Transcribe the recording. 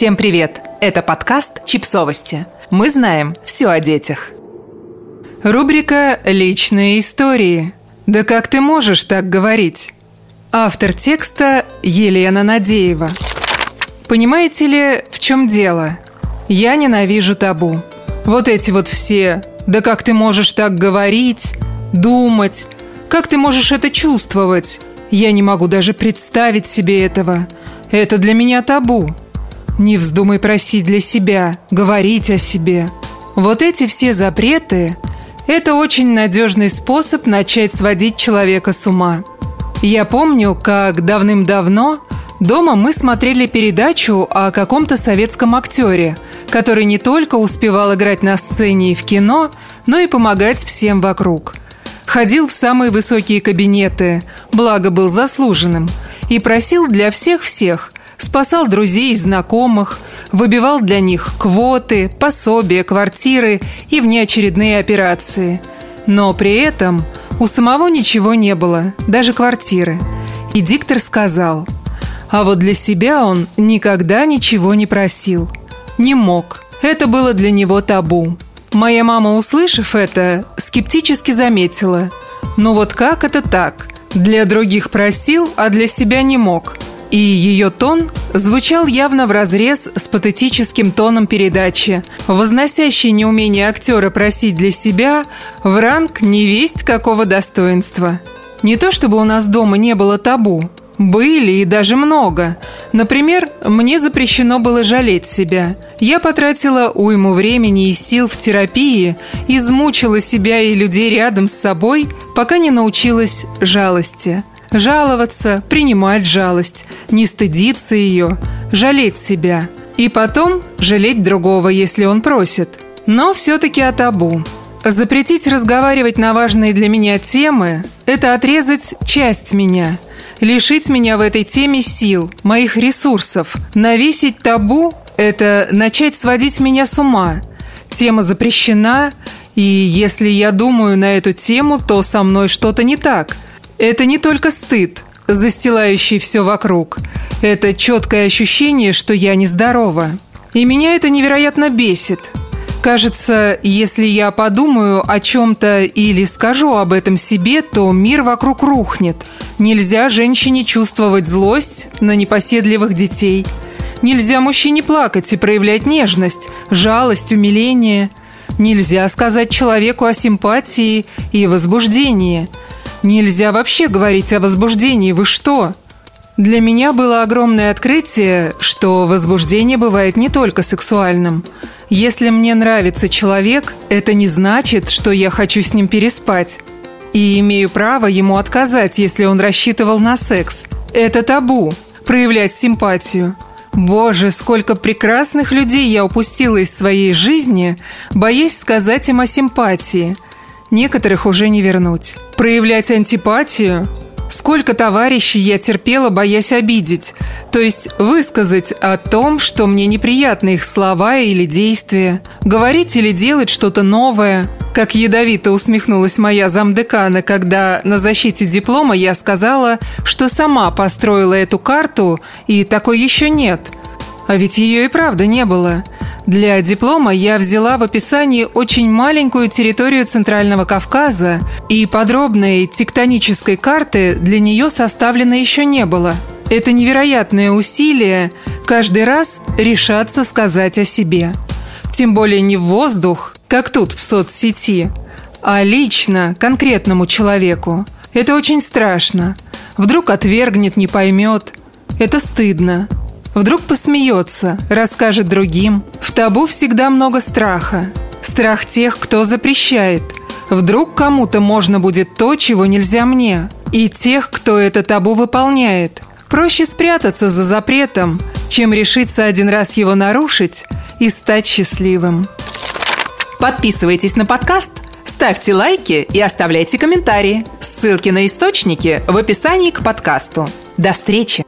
Всем привет! Это подкаст «Чипсовости». Мы знаем все о детях. Рубрика «Личные истории». Да как ты можешь так говорить? Автор текста Елена Надеева. Понимаете ли, в чем дело? Я ненавижу табу. Вот эти вот все «Да как ты можешь так говорить?» «Думать?» «Как ты можешь это чувствовать?» Я не могу даже представить себе этого. Это для меня табу. Не вздумай просить для себя, говорить о себе. Вот эти все запреты – это очень надежный способ начать сводить человека с ума. Я помню, как давным-давно дома мы смотрели передачу о каком-то советском актере, который не только успевал играть на сцене и в кино, но и помогать всем вокруг. Ходил в самые высокие кабинеты, благо был заслуженным, и просил для всех-всех – спасал друзей и знакомых, выбивал для них квоты, пособия, квартиры и внеочередные операции. Но при этом у самого ничего не было, даже квартиры. И диктор сказал, а вот для себя он никогда ничего не просил. Не мог. Это было для него табу. Моя мама, услышав это, скептически заметила. Ну вот как это так? Для других просил, а для себя не мог – и ее тон звучал явно в разрез с патетическим тоном передачи, возносящий неумение актера просить для себя в ранг невесть какого достоинства. Не то чтобы у нас дома не было табу, были и даже много. Например, мне запрещено было жалеть себя. Я потратила уйму времени и сил в терапии, измучила себя и людей рядом с собой, пока не научилась жалости. Жаловаться, принимать жалость, не стыдиться ее, жалеть себя. И потом жалеть другого, если он просит. Но все-таки о табу. Запретить разговаривать на важные для меня темы – это отрезать часть меня, лишить меня в этой теме сил, моих ресурсов. Навесить табу – это начать сводить меня с ума. Тема запрещена, и если я думаю на эту тему, то со мной что-то не так – это не только стыд, застилающий все вокруг. Это четкое ощущение, что я нездорова. И меня это невероятно бесит. Кажется, если я подумаю о чем-то или скажу об этом себе, то мир вокруг рухнет. Нельзя женщине чувствовать злость на непоседливых детей. Нельзя мужчине плакать и проявлять нежность, жалость, умиление. Нельзя сказать человеку о симпатии и возбуждении – Нельзя вообще говорить о возбуждении, вы что? Для меня было огромное открытие, что возбуждение бывает не только сексуальным. Если мне нравится человек, это не значит, что я хочу с ним переспать. И имею право ему отказать, если он рассчитывал на секс. Это табу – проявлять симпатию. Боже, сколько прекрасных людей я упустила из своей жизни, боясь сказать им о симпатии – Некоторых уже не вернуть. Проявлять антипатию? Сколько товарищей я терпела, боясь обидеть. То есть высказать о том, что мне неприятны их слова или действия. Говорить или делать что-то новое. Как ядовито усмехнулась моя замдекана, когда на защите диплома я сказала, что сама построила эту карту, и такой еще нет. А ведь ее и правда не было. Для диплома я взяла в описании очень маленькую территорию Центрального Кавказа, и подробной тектонической карты для нее составлено еще не было. Это невероятное усилие каждый раз решаться сказать о себе. Тем более не в воздух, как тут в соцсети, а лично, конкретному человеку. Это очень страшно. Вдруг отвергнет, не поймет. Это стыдно. Вдруг посмеется, расскажет другим. В табу всегда много страха. Страх тех, кто запрещает. Вдруг кому-то можно будет то, чего нельзя мне. И тех, кто это табу выполняет. Проще спрятаться за запретом, чем решиться один раз его нарушить и стать счастливым. Подписывайтесь на подкаст, ставьте лайки и оставляйте комментарии. Ссылки на источники в описании к подкасту. До встречи!